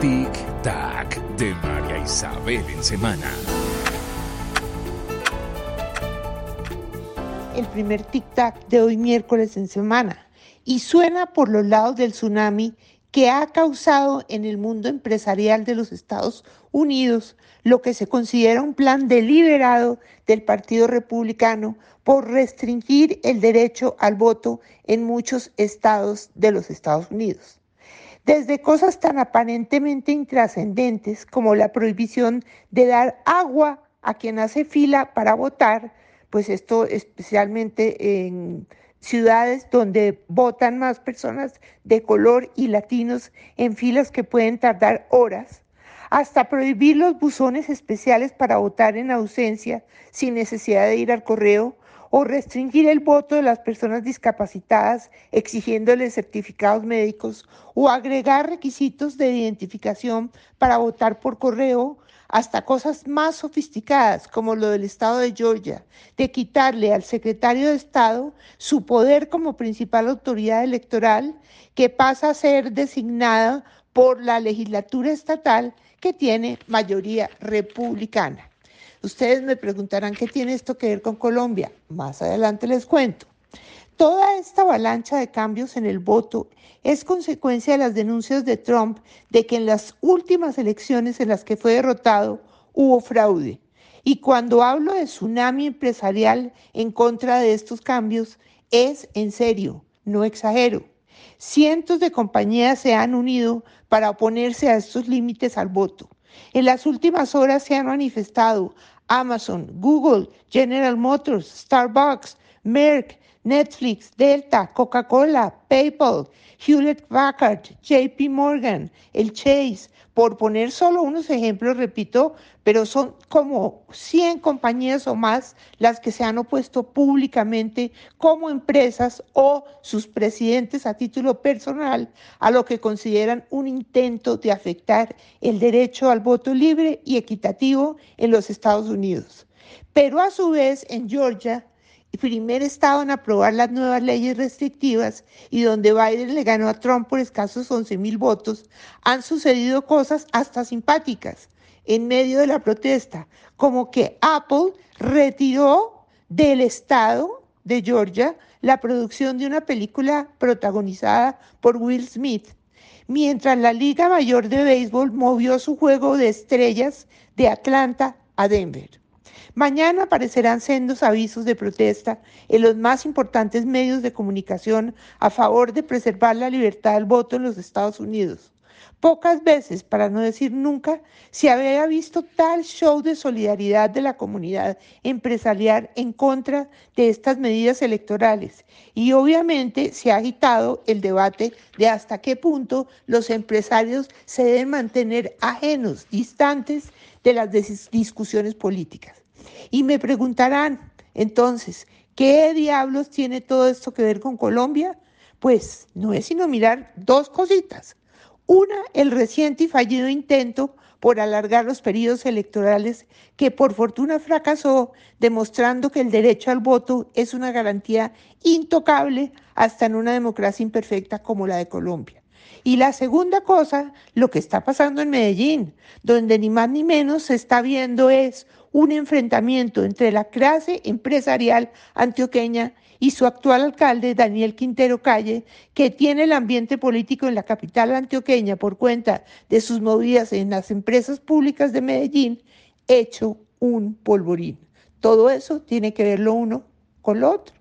Tic Tac de María Isabel en semana. El primer Tic Tac de hoy miércoles en semana y suena por los lados del tsunami que ha causado en el mundo empresarial de los Estados Unidos lo que se considera un plan deliberado del Partido Republicano por restringir el derecho al voto en muchos estados de los Estados Unidos. Desde cosas tan aparentemente intrascendentes como la prohibición de dar agua a quien hace fila para votar, pues esto especialmente en ciudades donde votan más personas de color y latinos en filas que pueden tardar horas, hasta prohibir los buzones especiales para votar en ausencia sin necesidad de ir al correo o restringir el voto de las personas discapacitadas exigiéndoles certificados médicos o agregar requisitos de identificación para votar por correo hasta cosas más sofisticadas como lo del Estado de Georgia, de quitarle al secretario de Estado su poder como principal autoridad electoral que pasa a ser designada por la legislatura estatal que tiene mayoría republicana. Ustedes me preguntarán qué tiene esto que ver con Colombia. Más adelante les cuento. Toda esta avalancha de cambios en el voto es consecuencia de las denuncias de Trump de que en las últimas elecciones en las que fue derrotado hubo fraude. Y cuando hablo de tsunami empresarial en contra de estos cambios, es en serio, no exagero. Cientos de compañías se han unido para oponerse a estos límites al voto. En las últimas horas se han manifestado Amazon, Google, General Motors, Starbucks, Merck, Netflix, Delta, Coca-Cola, PayPal, Hewlett Packard, JP Morgan, el Chase, por poner solo unos ejemplos, repito, pero son como 100 compañías o más las que se han opuesto públicamente como empresas o sus presidentes a título personal a lo que consideran un intento de afectar el derecho al voto libre y equitativo en los Estados Unidos. Pero a su vez en Georgia primer estado en aprobar las nuevas leyes restrictivas y donde Biden le ganó a Trump por escasos 11 mil votos, han sucedido cosas hasta simpáticas en medio de la protesta, como que Apple retiró del estado de Georgia la producción de una película protagonizada por Will Smith, mientras la Liga Mayor de Béisbol movió su juego de estrellas de Atlanta a Denver. Mañana aparecerán sendos avisos de protesta en los más importantes medios de comunicación a favor de preservar la libertad del voto en los Estados Unidos. Pocas veces, para no decir nunca, se había visto tal show de solidaridad de la comunidad empresarial en contra de estas medidas electorales. Y obviamente se ha agitado el debate de hasta qué punto los empresarios se deben mantener ajenos, distantes de las discusiones políticas. Y me preguntarán, entonces, ¿qué diablos tiene todo esto que ver con Colombia? Pues no es sino mirar dos cositas. Una, el reciente y fallido intento por alargar los periodos electorales que por fortuna fracasó, demostrando que el derecho al voto es una garantía intocable hasta en una democracia imperfecta como la de Colombia. Y la segunda cosa, lo que está pasando en Medellín, donde ni más ni menos se está viendo es un enfrentamiento entre la clase empresarial antioqueña y su actual alcalde, Daniel Quintero Calle, que tiene el ambiente político en la capital antioqueña por cuenta de sus movidas en las empresas públicas de Medellín, hecho un polvorín. Todo eso tiene que ver lo uno con lo otro.